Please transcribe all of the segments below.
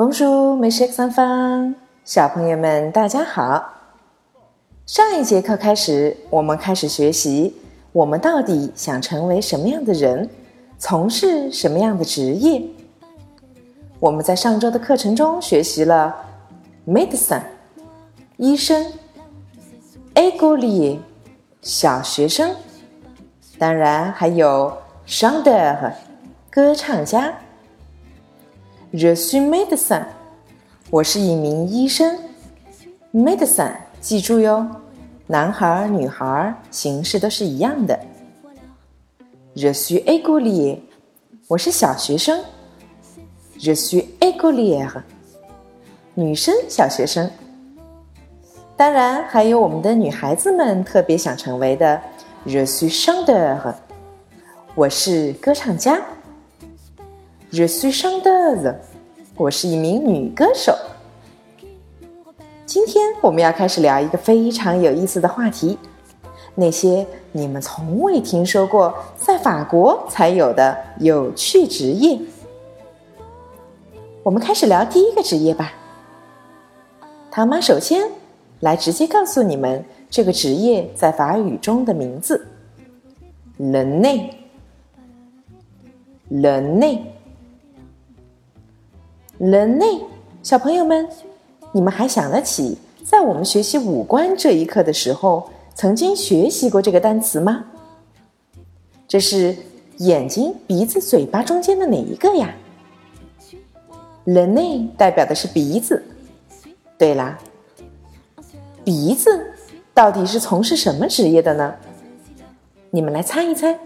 公主美食三方，小朋友们大家好。上一节课开始，我们开始学习，我们到底想成为什么样的人，从事什么样的职业？我们在上周的课程中学习了 medicine 医生，écolier 小学生，当然还有 chanteur 歌唱家。Je suis médecin，我是一名医生。Medicine，记住哟，男孩女孩形式都是一样的。Je suis écolier，我是小学生。Je suis écolière，女生小学生。当然还有我们的女孩子们特别想成为的，Je suis chanteur，我是歌唱家。Je suis chanteuse，我是一名女歌手。今天我们要开始聊一个非常有意思的话题，那些你们从未听说过在法国才有的有趣职业。我们开始聊第一个职业吧。唐妈首先来直接告诉你们这个职业在法语中的名字：le nez，le nez。人类小朋友们，你们还想得起在我们学习五官这一课的时候曾经学习过这个单词吗？这是眼睛、鼻子、嘴巴中间的哪一个呀？人类代表的是鼻子。对啦，鼻子到底是从事什么职业的呢？你们来猜一猜。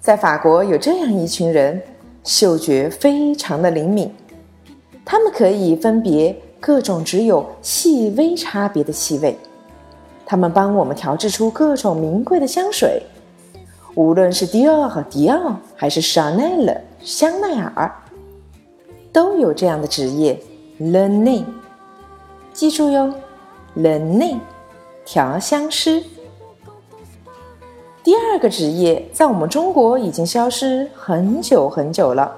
在法国有这样一群人。嗅觉非常的灵敏，它们可以分别各种只有细微差别的气味。它们帮我们调制出各种名贵的香水，无论是迪奥和迪奥，还是香奈儿、香奈儿，都有这样的职业。Le nez，记住哟，Le nez，调香师。第二个职业在我们中国已经消失很久很久了，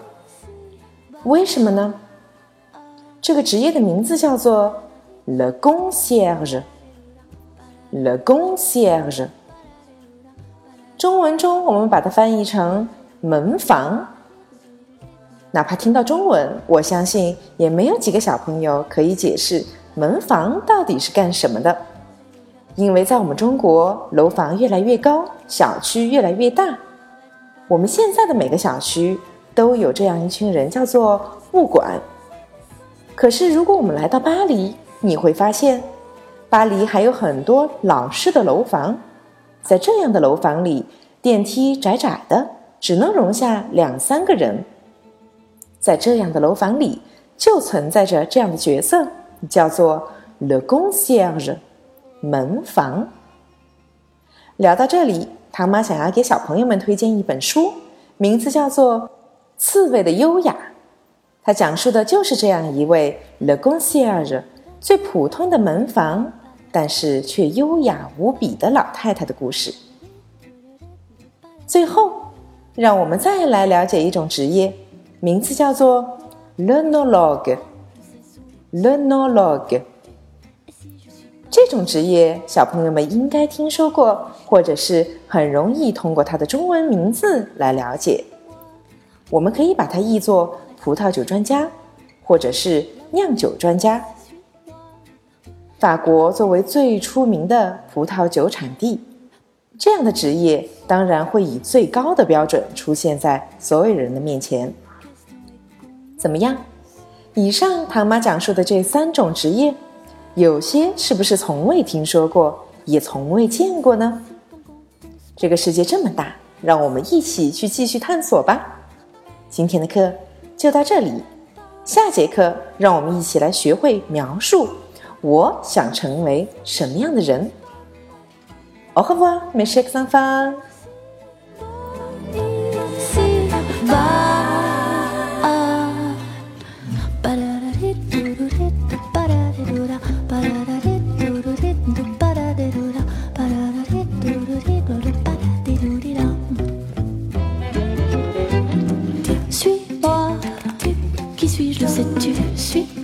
为什么呢？这个职业的名字叫做 le concierge，le concierge。中文中我们把它翻译成门房。哪怕听到中文，我相信也没有几个小朋友可以解释门房到底是干什么的。因为在我们中国，楼房越来越高，小区越来越大，我们现在的每个小区都有这样一群人，叫做物管。可是，如果我们来到巴黎，你会发现，巴黎还有很多老式的楼房，在这样的楼房里，电梯窄窄的，只能容下两三个人。在这样的楼房里，就存在着这样的角色，叫做 le concierge。门房。聊到这里，唐妈想要给小朋友们推荐一本书，名字叫做《刺猬的优雅》。它讲述的就是这样一位 le concierge 最普通的门房，但是却优雅无比的老太太的故事。最后，让我们再来了解一种职业，名字叫做 le nologue。这种职业，小朋友们应该听说过，或者是很容易通过它的中文名字来了解。我们可以把它译作葡萄酒专家，或者是酿酒专家。法国作为最出名的葡萄酒产地，这样的职业当然会以最高的标准出现在所有人的面前。怎么样？以上唐妈讲述的这三种职业。有些是不是从未听说过，也从未见过呢？这个世界这么大，让我们一起去继续探索吧。今天的课就到这里，下节课让我们一起来学会描述我想成为什么样的人。Au revoir, mes chers enfants. je sais, tu suis